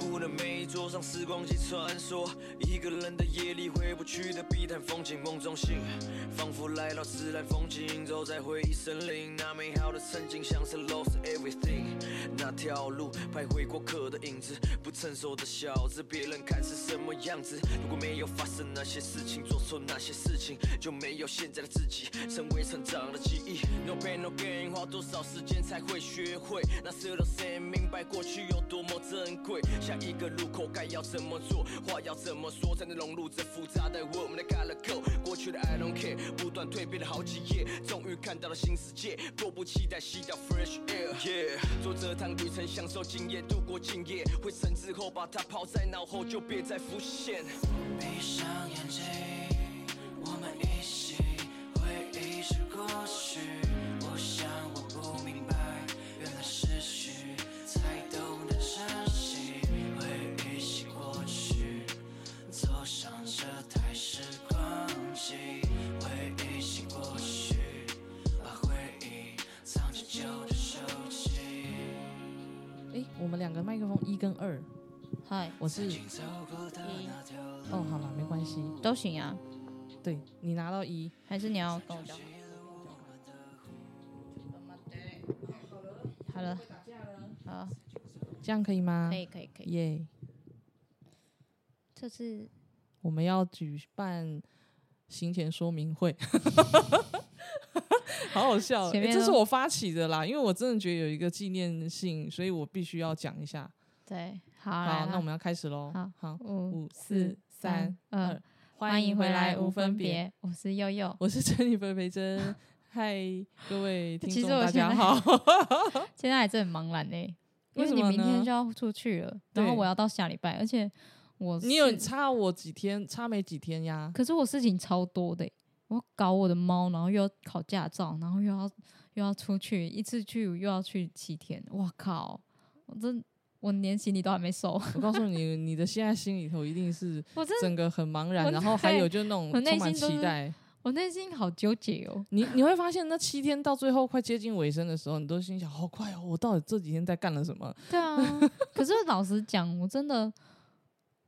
布的每一桌上，时光机穿梭。一个人的夜里，回不去的碧潭风景，梦中醒，仿佛来到自然风景，走在回忆森林。那美好的曾经，像是 lost everything。那条路，徘徊过客的影子，不成熟的小子，别人看是什么样子？如果没有发生那些事情，做错那些事情，就没有现在的自己，成为成长的 No pain no gain，花多少时间才会学会？那时候谁明白过去有多么珍贵？下一个路口该要怎么做？话要怎么说才能融入这复杂的我们的 color code？过去的 I don't care，不断蜕变了好几页，终于看到了新世界，迫不及待吸到 fresh air。Yeah，做这趟旅程，享受今夜，度过今夜，回神之后把它抛在脑后，就别再浮现。闭上眼睛，我们一起回忆是过去。哎，我们两个麦克风一跟二，嗨，我是走过的那条路。哦，好了，没关系，都行啊，对你拿到一，还是你要跟我讲？好了，好，这样可以吗可？以，可以，可以。耶这次我们要举办行前说明会，好好笑、这是我发起的啦，因为我真的觉得有一个纪念性，所以我必须要讲一下。对，好，好，那我们要开始喽。好好，五五四三二，欢迎回来，无分别。我是悠悠。我是珍妮菲菲珍，嗨，各位听其众大家好。现在还是 很茫然呢，因为什么呢明天就要出去了，然后我要到下礼拜，而且我你有差我几天？差没几天呀？可是我事情超多的欸，我搞我的猫，然后又要考驾照，然后又要又要出去，一次去又要去七天，我靠！我真我连行李都还没收，我告诉你，你的现在心里头一定是 我真整个很茫然，然后还有就那种我内充满心都是期待。我内心好纠结哦。你你会发现，那七天到最后快接近尾声的时候，你都心想：好快哦！我到底这几天在干了什么？对啊，可是老实讲，我真的，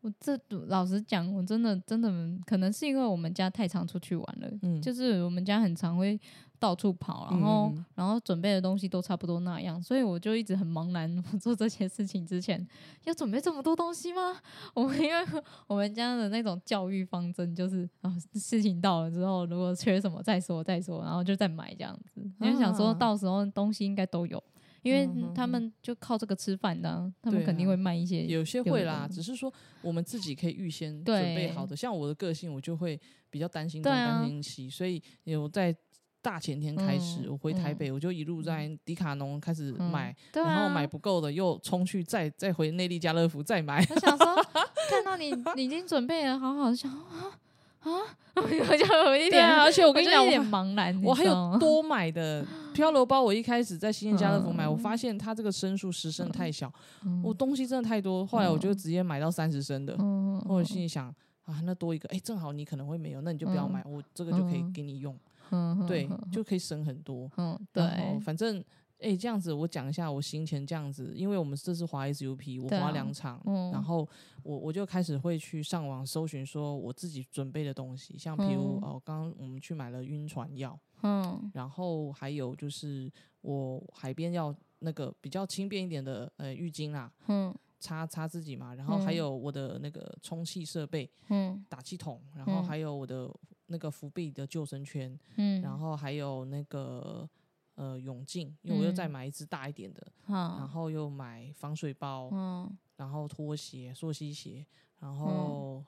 我这老实讲，我真的真的可能是因为我们家太常出去玩了，嗯就是我们家很常会到处跑，然后、然后准备的东西都差不多那样，所以我就一直很茫然。我做这些事情之前要准备这么多东西吗？我们因为我们家的那种教育方针就是啊，事情到了之后，如果缺什么再说再说，然后就再买这样子。因为想说啊到时候东西应该都有。因为他们就靠这个吃饭的啊、他们肯定啊会卖一些有些会啦，只是说我们自己可以预先准对备好的。像我的个性，我就会比较担心东担心西，所以有在大前天开始，嗯我回台嗯北，我就一路在迪卡侬开始嗯买，然后买啊不够的又冲去再再回内地家乐福再买。我想说，看到你你已经准备了好好，想啊啊，我就有一点，而且我跟你讲，有点茫然，我还有多买的漂流包，我一开始在新店家乐福买，嗯。我发现它这个升数十升太小，嗯。我东西真的太多，后来我就直接买到三十升的。嗯我心里想啊，那多一个，哎，正好你可能会没有，那你就不要嗯。买，我这个就可以嗯。给你用，嗯对，就可以省很多。嗯对，反正哎，这样子我讲一下我行前这样子，因为我们这次滑 SUP，我滑两场，嗯然后我我就开始会去上网搜寻说我自己准备的东西，像譬如嗯哦，刚刚我们去买了晕船药。嗯然后还有就是我海边要那个比较轻便一点的呃浴巾啦，嗯擦擦自己嘛，然后还嗯有我的那个充气设备、嗯打气筒，然后嗯还有我的那个浮臂的救生圈，嗯，然后还有那个呃泳镜，因为我又再嗯买一只大一点的，然，后又买防水包，嗯然后拖鞋、溯溪鞋，然后、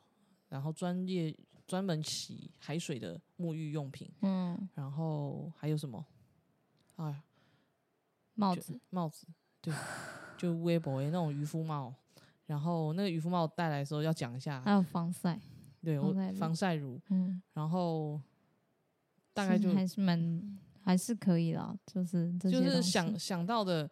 然后专业专门洗海水的沐浴用品，嗯，然后还有什么？哎呀。就帽子，帽子，对，就微博那种渔夫帽。然后那个渔夫帽带来的时候要讲一下还，有防晒，对我防晒乳防晒乳，嗯，然后大概就还是蛮还是可以啦，就是就是想想到的，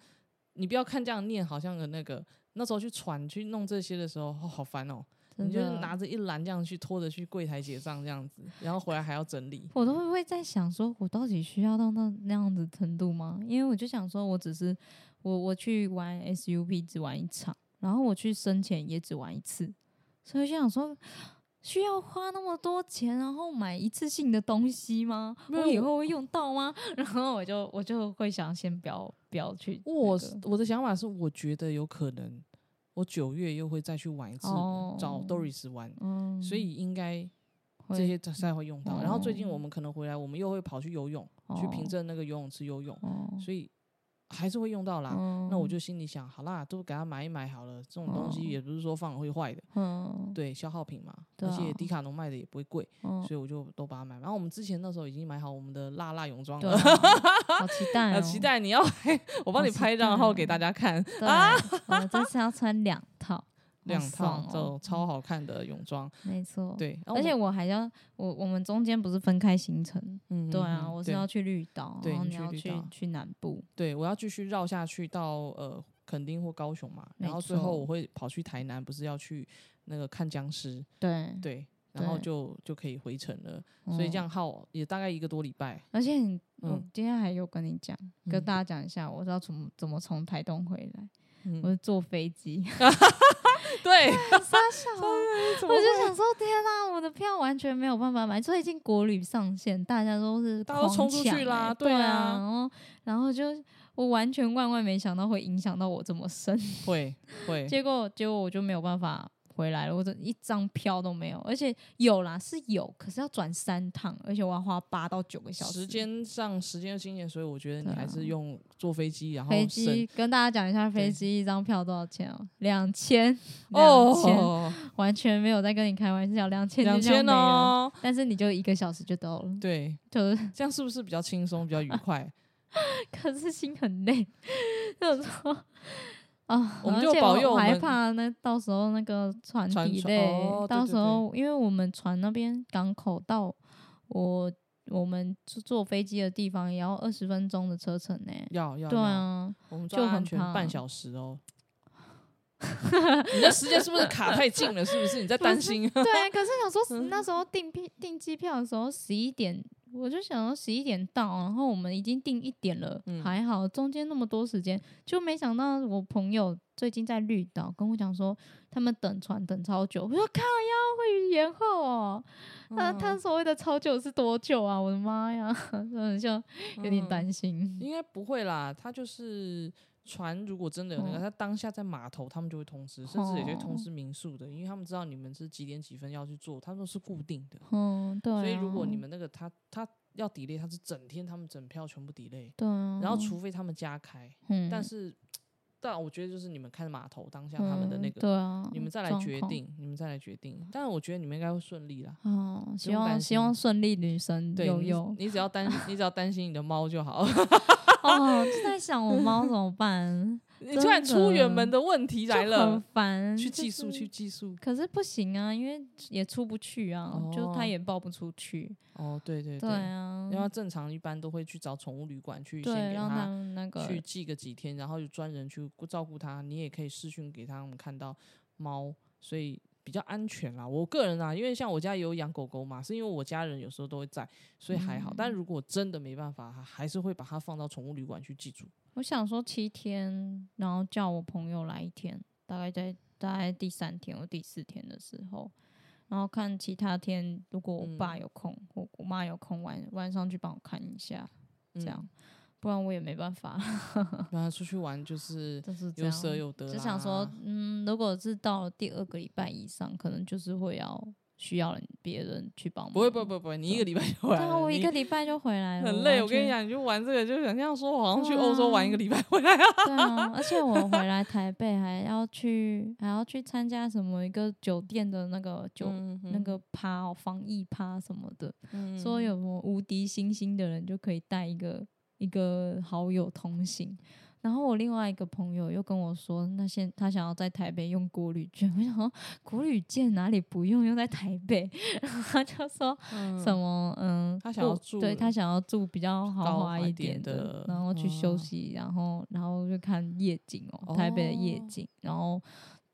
你不要看这样念，好像有那个那时候去传去弄这些的时候，哦、好烦哦。真你就是拿着一篮这样去拖着去柜台结账这样子，然后回来还要整理。我都会在想，说我到底需要到那那样子程度吗？因为我就想说，我只是我我去玩 SUP 只玩一场，然后我去深潜也只玩一次，所以就想说。需要花那么多钱，然后买一次性的东西吗？我以后会用到吗？然后我就我就会想先不要不要去那个、我我的想法是，我觉得有可能，我九月又会再去玩一次，哦。找 Doris 玩，嗯，所以应该会这些才会用到。然后最近哦。我们可能回来，我们又会跑去游泳，去凭证那个游泳池游泳，哦，所以还是会用到啦。嗯。那我就心里想，好啦，都给他买一买好了。这种东西哦也不是说放了会坏的，嗯。对，消耗品嘛，啊。而且迪卡侬卖的也不会贵，嗯。所以我就都把它买。然后我们之前那时候已经买好我们的辣辣泳装对了，啊，好期待、呃，哦，期待你要 来，我帮你拍一张，然后给大家看。对，我这次要穿两套，好两套这种超好看的泳装，没错，。对，而且我我还要我我们中间不是分开行程，嗯对啊，我是要去绿岛，然后你要去去去南部，对我要继续绕下去到呃垦丁或高雄嘛，然后最后我会跑去台南，不是要去那个看僵尸，对，对，然后就就可以回程了，所以这嗯样耗也大概一个多礼拜。而且你，我嗯今天还有跟你讲，跟嗯大家讲一下，我知道从怎么从台东回来，嗯我是坐飞机，对，傻笑啊。我我就想说，天呐，我的票完全没有办法买。最近国旅上线，大家都是大家都狂冲出去啦对啊对然后然后就我完全万万没想到会影响到我这么深，会会，结果结果我就没有办法回来了，我这一张票都没有，而且有啦是有，可是要转三趟，而且我要花八到九个小时。时间上时间的经验，所以我觉得你还是用坐飞机，然后飞机跟大家讲一下，飞机一张票多少钱哦？两千，两千，哦，完全没有在跟你开玩笑，两千两千哦。哦，但是你就一个小时就到了，对，就是这样是不是比较轻松，比较愉快？可是心很累，就是说啊，我们而且就保佑我害怕那到时候那个船船底船哦累，到时候因为我们船那边港口到我我们坐坐飞机的地方也要二十分钟的车程呢。要要对啊，我们就安很怕全半小时哦。你的时间是不是卡太近了？是不是你在担心？对，啊可是想说嗯 那时候订票订机票的时候十一点，我就想要十一点到，然后我们已经定一点了，嗯还好中间那么多时间，就没想到我朋友最近在绿岛跟我讲说，他们等船等超久，我说靠呀会延后哦，那、他嗯所谓的超久是多久啊？我的妈呀，真的就有点嗯担心。应该不会啦，他就是船，如果真的有那个，哦他当下在码头，他们就会通知，甚至也会通哦知民宿的，因为他们知道你们是几点几分要去做，他们都是固定的。嗯，对、啊。所以如果你们那个他他要 delay，他是整天他们整票全部 delay，对啊，然后除非他们加开，嗯，但是 但我觉得就是你们看码头当下他们的那嗯个，对啊，你们再来。决定，你们再来决定。但是我觉得你们应该会顺利啦。哦，希望希望顺利，女生对你悠悠。你只要担你只要担心你的猫就好。哦，就在想我猫 怎么办，你突然出远门的的问题来了很，烦，去寄宿去寄宿。可是不行啊，因为也出不去啊，就它哦也抱不出去。哦，对对对啊，因为正常一般都会去找宠物旅馆去，先给它们那个去寄个几天，然后有专人去照顾它。你也可以视讯给他们看到猫，所以比较安全啦。我个人啊，因为像我家也有养狗狗嘛，是因为我家人有时候都会在，所以还好。但嗯如果真的没办法，还是会把它放到宠物旅馆去寄住。我想说七天，然后叫我朋友来一天，大概在大概第三天或第四天的时候，然后看其他天，如果我爸嗯有空，我我妈有空，晚晚上去帮我看一下，这嗯样，不然我也没办法，让它出去玩就是就是这有舍样。有得啦。只想说，嗯，如果是到了第二个礼拜以上，可能就是会要需要别人去帮忙。不会不会不会不，你一个礼拜就回来对啊，来，我一个礼拜就回来了，很累。我跟你讲，你就玩这个，就想象说，我好像去欧洲玩一个礼拜回来啊。对啊，而且我回来台北还要去，还要去参加什么一个酒店的那个酒、嗯那个趴、哦、防疫趴什么的，嗯说有什么无敌星星的人就可以带一个一个好友同行。然后我另外一个朋友又跟我说，那现他想要在台北用国旅券，我想说国旅券哪里不用，用在台北，然后他就说什么嗯，他想要住对他想要住比较豪高华华一点点的然后去休哦息，然后然后就看夜景哦，台北的夜哦景，然后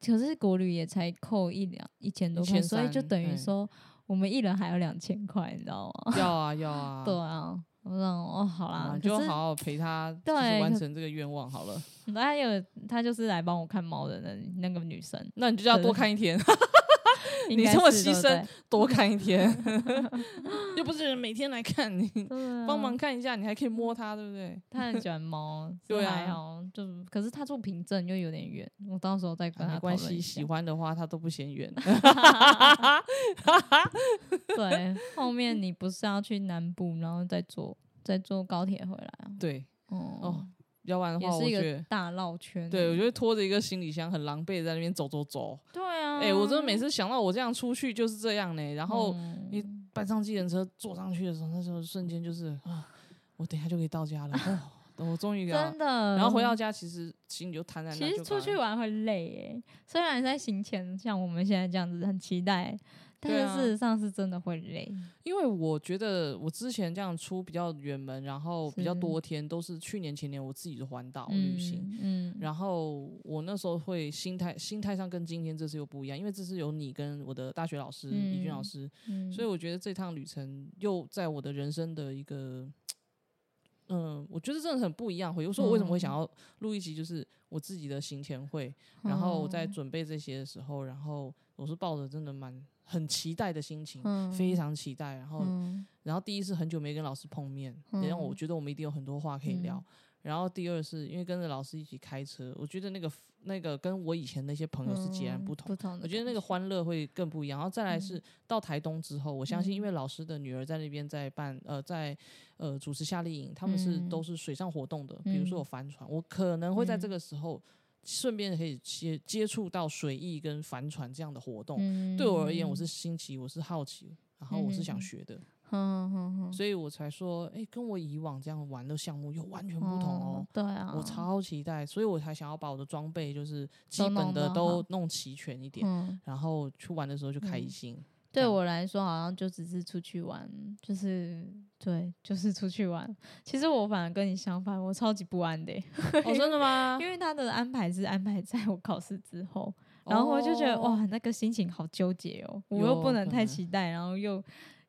可是国旅也才扣一两一千多块，所以就等于对。说我们一人还有两千块，你知道吗？要啊要啊，对啊，我说哦，好啊啦，你就好好陪他，完成这个愿望好了。他有他就是来帮我看猫的那那个女生，那你就要多 看一天，应 你这么牺牲多看一天，又不是每天来看你，帮忙看一下，你还可以摸它，对不对？他很 喜欢猫，对啊就可是他住平镇又有点远，我到时候再跟他啊没关系，喜欢的话他都不嫌远。对，后面你不是要去南部，然后再坐再坐高铁回来啊？对，哦哦，要不然的话，我是一个觉得。大绕圈。对，我就会拖着一个行李箱，很狼狈地在那边走走走。对啊，哎、我真的每次想到我这样出去就是这样呢。然后嗯你搬上计程车坐上去的时候，那时候瞬间就是啊，我等一下就可以到家了。哦，我终于啊真，的，然后回到家，其实心里就瘫在那。其实出去玩会累诶，虽然在行前像我们现在这样子很期待，但是事实上是真的会累。因为我觉得我之前这样出比较远门，然后比较多天，都是去年前年我自己的环岛旅行。嗯，嗯，然后我那时候会心态心态上跟今天这次又不一样，因为这次有你跟我的大学老师李俊老嗯师，嗯所以我觉得这趟旅程又在我的人生的一个，嗯，我觉得真的很不一样。有时候我为什么会想嗯要录一集，就是我自己的行前会，然后我在嗯准备这些的时候，然后我是抱着真的蛮很期待的心情，嗯。非常期待。然后，嗯。然后第一是很久没跟老师碰面，也让我嗯觉得我们一定有很多话可以聊。嗯。然后第二是因为跟着老师一起开车，我觉得那个那个跟我以前那些朋友是截然不同。不同的我觉得那个欢乐会更不一样。然后再来是嗯。到台东之后，我相信因嗯为老师的女儿在那边在办呃在呃主持夏令营，他们是嗯。都是水上活动的，比如说有嗯帆船，我可能会在这嗯个时候顺便可以接接触到水翼跟帆船这样的活动。嗯。对我而言，我是新奇，我是好奇，然后我是想嗯学的，所以我才说，哎、跟我以往这样玩的项目又完全不同哦。对啊，我超期待，所以我才想要把我的装备就是基本的都弄齐全一点，嗯，然后去玩的时候就开嗯。心。对我来说好像就只是出去玩，就是对，就是出去玩。其实我反而跟你相反，我超级不安的欸、哦，真的吗？因为他的安排是安排在我考试之后，然后我就觉得、哦哇，那个心情好纠结哦，我又不能太期待，然后又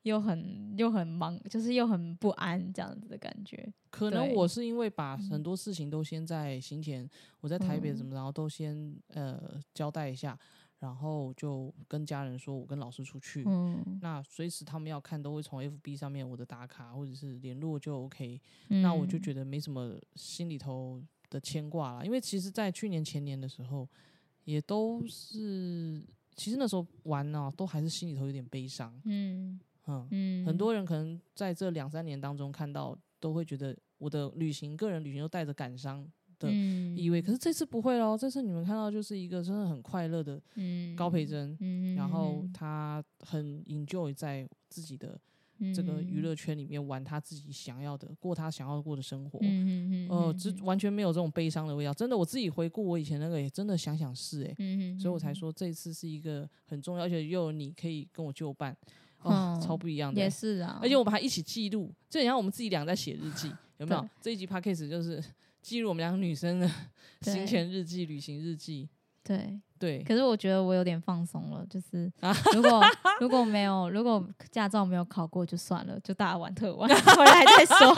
又很又很忙，就是又很不安这样子的感觉。可能我是因为把嗯很多事情都先在行前，我在台北嗯怎么，然后都先呃交代一下，然后就跟家人说我跟老师出去。嗯，那随时他们要看，都会从 FB 上面我的打卡或者是联络就 OK，、嗯那我就觉得没什么心里头的牵挂啦。因为其实，在去年前年的时候，也都是，其实那时候玩呢、都还是心里头有点悲伤。嗯嗯，嗯，很多人可能在这两三年当中看到，都会觉得我的旅行，个人旅行都带着感伤的意味。可是是这次不会喽，这次你们看到就是一个真的很快乐的嗯高培珍，嗯，然后他很 enjoy 在自己的这个娱乐圈里面玩他自己想要的，过他想要过的生活。嗯，嗯嗯呃，嗯这完全没有这种悲伤的味道。真的，我自己回顾我以前那个，也真的想想是诶、嗯嗯，所以我才说这一次是一个很重要，而且又有你可以跟我就伴，哦，嗯超不一样的、也是啊，而且我们还一起记录，就很像我们自己俩在写日记，有没有？这一集 podcast 就是记录我们两个女生的 对行前日记、旅行日记。对。对，可是我觉得我有点放松了，就是啊如果 如果没有如果驾照没有考过就算了，就大玩特玩，回来再说。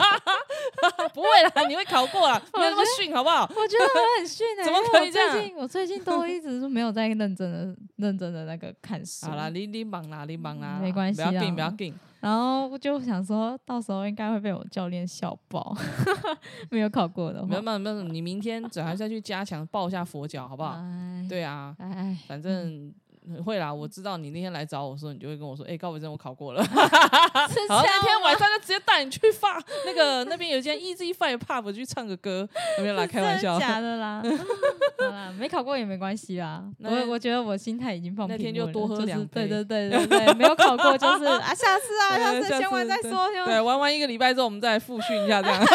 不会啦，你会考过啦，没有那么逊，好不好？我觉得我很逊哎、怎么可以这样最近我最近都一直是没有在认真的认真的那个看书。好啦，你你忙啦，你忙啦，没关系不要紧，不要紧。然后我就想说到时候应该会被我教练笑爆，没有考过的话没有。没有没有，你明天只还是要去加强抱一下佛脚，好不好？哎，对啊，哎，反正会啦。我知道你那天来找我的时候，你就会跟我说：“哎，高伟珍，我考过了。”是 好，这那样天晚上就直接带你去发那个那边有一间 Easy Five Pub 去唱个歌，有没有啦？开玩笑的。假的啦？好啦，没考过也没关系啦。那我我觉得我心态已经放平那天就多喝两杯对对对对对，没有考过就是啊，下次啊，下次先玩再说，先对，玩。玩完一个礼拜之后，我们再复训一下，这样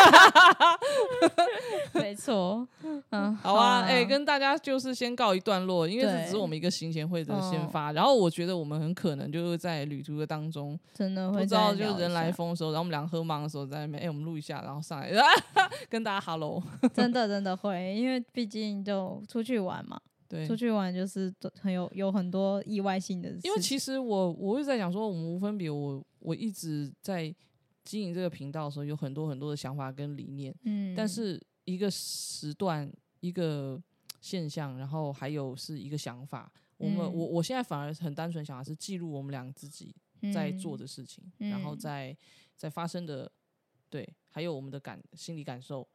没错，嗯，好啊。哎、跟大家就是先告一段落，因为这只是我们一个行前会的先嗯发。然后我觉得我们很可能就是在旅途的当中，真的会不知道就是人来下疯的时候，然后我们俩喝忙的时候在那边，哎、我们录一下，然后上来 跟大家 hello。真的真的会，因为毕竟就出去玩嘛，对出，去玩就是很有有很多意外性的事情。因为其实我我是在想说，我们无分别，我我一直在经营这个频道的时候，有很多很多的想法跟理念，嗯，但是一个时段一个现象，然后还有是一个想法。我们、嗯。我我现在反而很单纯想的是记录我们俩自己在做的事情，然后嗯。在在发生的对，还有我们的感心理感受，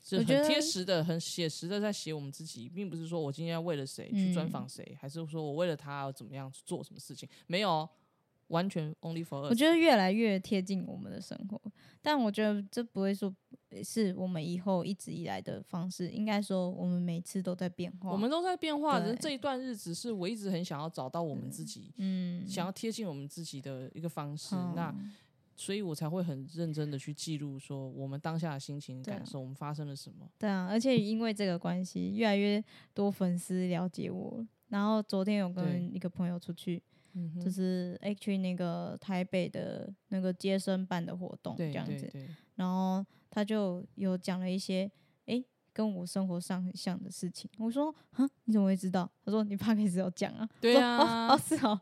是很贴实的、很写实的在写我们自己，并不是说我今天要为了谁去专嗯。访谁，还是说我为了他要怎么样去做什么事情，没有哦，完全 only for us。我觉得越来越贴近我们的生活，但我觉得这不会说是我们以后一直以来的方式，应该说我们每次都在变化。我们都在变化，只是这一段日子是我一直很想要找到我们自己，嗯，想要贴近我们自己的一个方式。那嗯所以我才会很认真的去记录说我们当下的心情、感受，我们发生了什么。对啊，而且因为这个关系，越来越多粉丝了解我。然后昨天有跟一个朋友出去，就是诶去那个台北的那个接生办的活动这样子，然后他就有讲了一些诶跟我生活上很像的事情。我说啊，你怎么会知道？他说你 p 可 d 有讲啊。对啊哦哦是哦，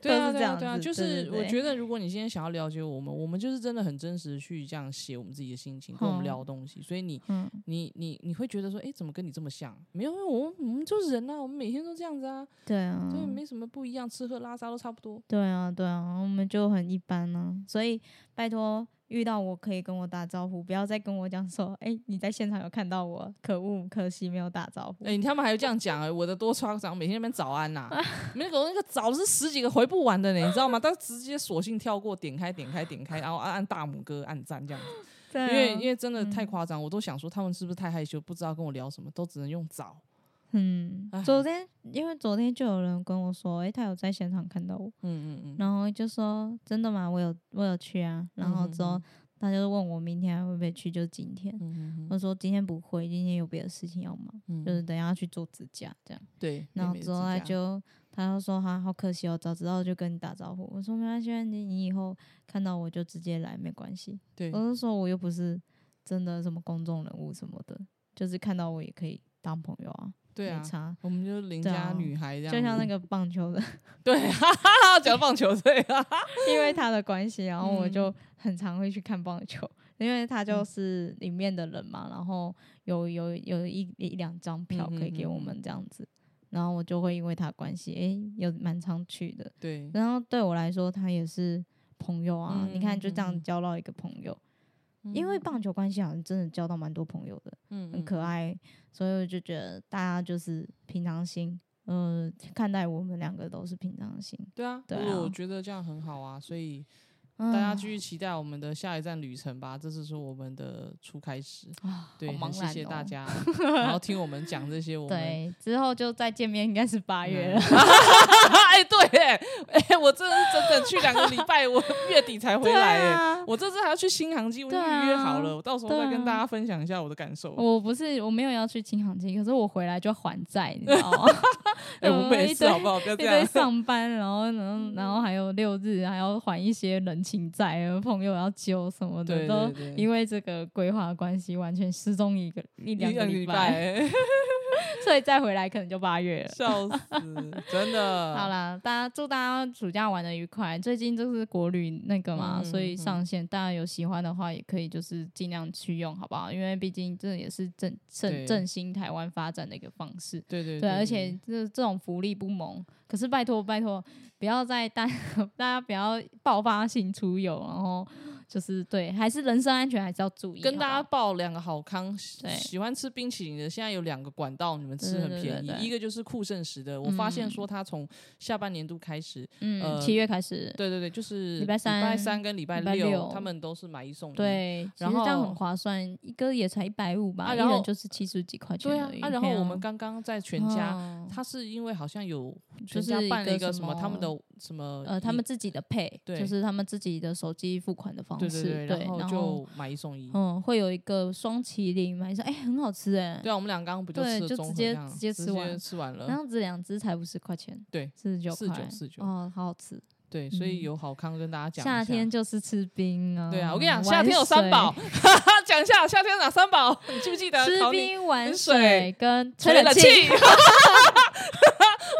对啊，对啊，对啊，就是我觉得，如果你今天想要了解我们，我们就是真的很真实的去这样写我们自己的心情，跟我们嗯聊东西，所以你嗯，你你你会觉得说，哎，怎么跟你这么像？没有，我们我们就是人啊，我们每天都这样子啊，对啊，所以没什么不一样，吃喝拉撒都差不多。对啊，对啊，我们就很一般呢、所以拜托遇到我可以跟我打招呼，不要再跟我讲说，哎、你在现场有看到我，可恶，可惜没有打招呼。哎、他们还有这样讲哎、我的多夸张，每天那边早安呐、那个那个早是十几个回不完的呢，你知道吗？他直接索性跳过，点开点开点开，然后按按大拇哥按赞这样子。因为因为真的嗯太夸张，我都想说他们是不是太害羞，不知道跟我聊什么，都只能用早。嗯，昨天因为昨天就有人跟我说，哎、他有在现场看到我，嗯嗯嗯，然后就说真的吗？我有我有去啊，然后之后嗯他就问我明天还会不会去，就是今天。嗯嗯嗯我说今天不会，今天有别的事情要忙，嗯就是等一下去做指甲这样。对，然后之后他就他就说哈好可惜哦，早知道就跟你打招呼。我说没关系，你你以后看到我就直接来，没关系。对我就说我又不是真的什么公众人物什么的，就是看到我也可以当朋友啊，对啊。我们就邻家女孩这样子，就像那个棒球的，对，哈哈哈，讲棒球对啊，因为他的关系，然后我嗯就很常会去看棒球，因为他就是里面的人嘛，然后有有有一一两张票可以给我们这样子，然后我就会因为他关系，诶，有蛮常去的。对，然后对我来说，他也是朋友啊。嗯你看，就这样交到一个朋友，因为棒球关系好像真的交到蛮多朋友的，嗯很可，爱，所以我就觉得大家就是平常心，呃，看待我们两个都是平常心。对啊，对啊我啊觉得这样很好啊，所以大大家继续期待我们的下一站旅程吧，这就是我们的初开始。啊，对，谢谢。大家，然后听我们讲这些我们。对，之后就再见面，应该是八月了。哎，对，哎，哎，我真的是整整去两个礼拜，我 月底才回来，哎，啊，我这次还要去新航机，我预约好了，我到时候再跟大家分享一下我的感受。我不是我没有要去新航机，可是我回来就还债，你知道吗？哎，我们也一堆是好不好？不要一堆这样。上班，然后然后然后还有六日还要还一些人情债，朋友要揪什么的，对都因为这个规划关系，完全失踪一个一两个礼拜，拜，所以再回来可能就八月了。笑死，真的。好，啦，大家祝大家暑假玩的愉快。最近就是国旅那个嘛，嗯所以嗯上线，大家有喜欢的话，也可以就是尽量去用，好不好？因为毕竟这也是振振对振兴台湾发展的一个方式。对对对，而且这这种福利不萌，可是拜托拜托，不要再大 大家不要爆发性出游，然后就是对，还是人身安全还是要注意。跟大家报两个好康，喜欢吃冰淇淋的，现在有两个管道，你们吃很便宜一个就是酷盛时的，我发现嗯说它从下半年度开始，嗯，呃七月开始，对对对，就是礼拜三礼拜三跟礼拜六他们都是买一送一。对，其然实这样后很划算，一个也才一百五吧，然后人就是七十几块钱。对啊啊，然后我们刚刚在全家，哦他是因为好像有全就是办了一个什么他们的什么呃，他们自己的配，对就是他们自己的手机付款的方式，对对对，然后然后就买一送一。嗯，会有一个双麒麟，买说哎很好吃哎，对啊，我们俩刚刚不就对吃了综合就直接直接吃完吃完了。那样子两只才五十块钱，对四十九49块，49哦，好好吃。对，所以嗯有好康跟大家讲一下。夏天就是吃冰啊。对啊，我跟你讲，夏天有三水宝，讲一下夏天有哪三宝？你记不记得？吃冰、玩玩水水跟吹冷气。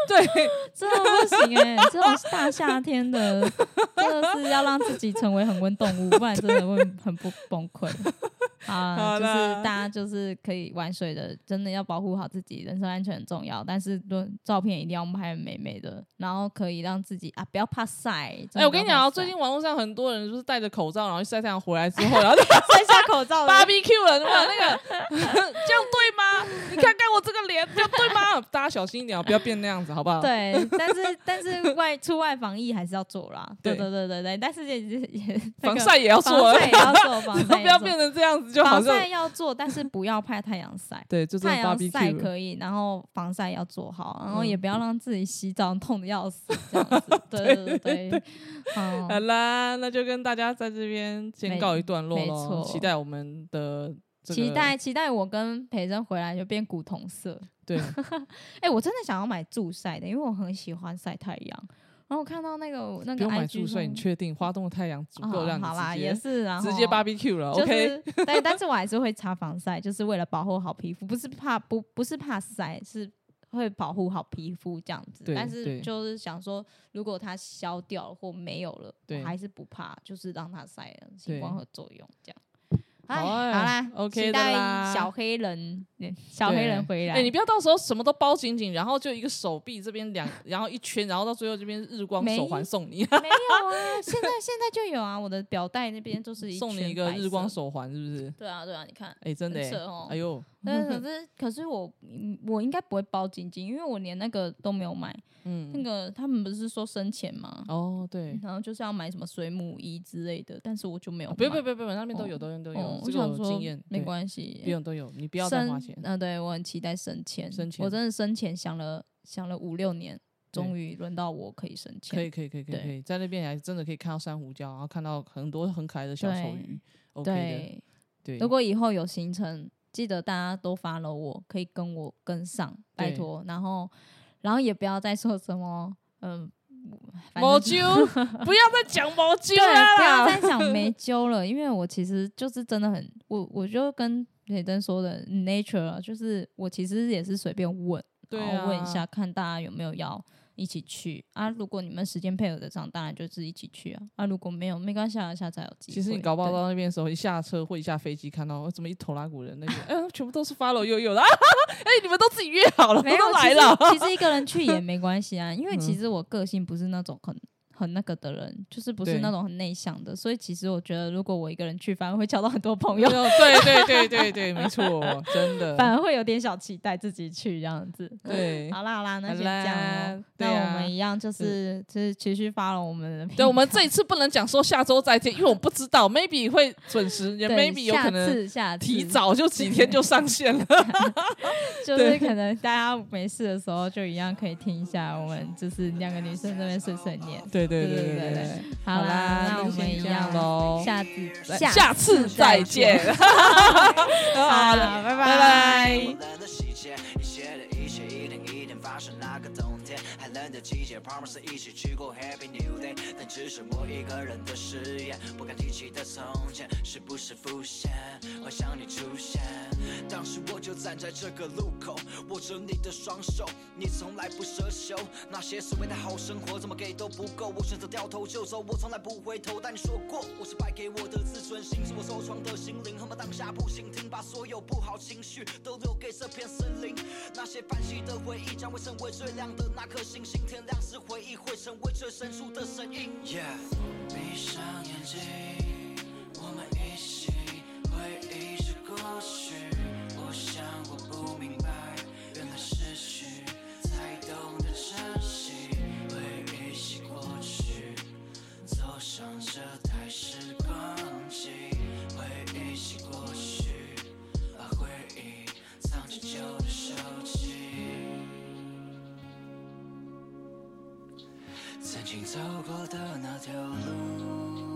对，真的不行哎、这种大夏天的，真的是要让自己成为恒温动物，不然真的会很不崩溃。啊，就是大家就是可以玩水的，真的要保护好自己，人身安全很重要。但是，照片一定要拍得美美的，然后可以让自己啊，不要怕晒。哎，我跟你讲啊，啊，最近网络上很多人就是戴着口罩，然后去晒太阳回来之后，然后就 摘下口罩的 BBQ 了，哇，那个这样对吗？你看看我这个脸，这样对吗？大家小心一点哦，不要变那样子，好不好？对，但是但是外出外防疫还是要做啦。对对对对对对，但是也也防晒也要做，防晒也要做，防晒不要变成这样子，就好像防晒要做，但是不要怕太阳晒。对，就真的太阳晒。可以，然后防晒要做好，然后嗯也不要让自己洗澡痛的要死，这样子。对对对对，好嗯，啦，那就跟大家在这边先告一段落没喽，期待我们的这个期待期待我跟培珍回来就变古铜色。对，哎，我真的想要买助晒的，因为我很喜欢晒太阳。然后我看到那个那个不用买注水，你确定花东的太阳足够哦让你好啦，也是，然后直接 BBQ 了就？OK，是对，但是我还是会擦防晒，就是为了保护好皮肤，不是怕不不是怕晒，是会保护好皮肤这样子。对但是就是想说，如果它消掉了或没有了，还是不怕，就是让它晒了，光合作用这样。哎，好啦 OK 的期待啦小黑人，嗯小黑人回来。哎、你不要到时候什么都包紧紧，然后就一个手臂这边两，然后一圈，然后到最后这边日光手环送你，没有啊，现在现在就有啊，我的表带那边就是一送你一个日光。手环，是不是？对啊，对啊，你看，哎、真的、欸，哦哎呦，但可 是可是我嗯我应该不会包紧紧，因为我连那个都没有买。嗯那嗯，个他们不是说生钱吗？哦，对，然后就是要买什么水母衣之类的，但是我就没有买。不用不用不用不用，那边都有，哦都有都有，哦，我想说有经验，没，关系，不用都有，你不要再花钱。呃，对我很期待升迁，升迁我真的生前想了想了五六年，终于轮到我可以生钱。可以可以可以可以可以，在那边还真的可以看到珊瑚礁，然后看到很多很可爱的小丑鱼，OK 对，如果以后有行程，记得大家都 follow 我，可以跟我跟上，拜托。然后，然后也不要再说什么，嗯、反毛揪，不要再讲毛揪对，了不要啦。再讲 没揪了，因为我其实就是真的很，我我就跟雷登说的 nature 啊，就是我其实也是随便问，对然后问一啊下看大家有没有要一起去啊。如果你们时间配合得上，当然就是一起去啊。啊，如果没有，没关系啊，下次还有机会。其实你搞不好到那边的时候，一下车或一下飞机，看到哦怎么一头拉古人那个，哎、全部都是 follow 悠悠的，啊、哎、你们都自己约好了，没有都来了。其实。其实一个人去也没关系啊，因为 其嗯实我个性不是那种很很那个的人，就是不是那种很内向的，所以其实我觉得如果我一个人去，反而会交到很多朋友。对对对对对，没错，真的。反而会有点小期待自己去这样子。对好啦好啦，那好先这样。那我们一样就是就是持续发了我们的。对，我们这一次不能讲说下周再见，因为我不知道，maybe 会准时，也 maybe 有可下能次下次提早就几天就上线了。就是可能大家没事的时候就一样可以听一下我们就是两个女生这边碎碎念。对对对对对。好啦，那我们一样样喽，下次下次再见。好了，拜，拜拜拜。冷的细节，一切的一切一天一天发生。那个冬天，寒冷的季节，Promise 一起去过 Happy New Day，但只是我一个人的誓言，不敢提起的从前，是不是浮现，幻想。当时我就站在这个路口，握着你的双手，你从来不奢求，那些所谓的好生活，怎么给都不够，我选择掉头就走，我从来不回头。但你说过，我是败给我的自尊心，是我受创的心灵，恨不当下不倾听，把所有不好情绪都留给这片森林。那些泛起的回忆，将会成为最亮的那颗星星。天亮时，回忆会成为最深处的声音。Yeah，闭上眼睛，我们一起回忆着过去。曾经走过的那条路，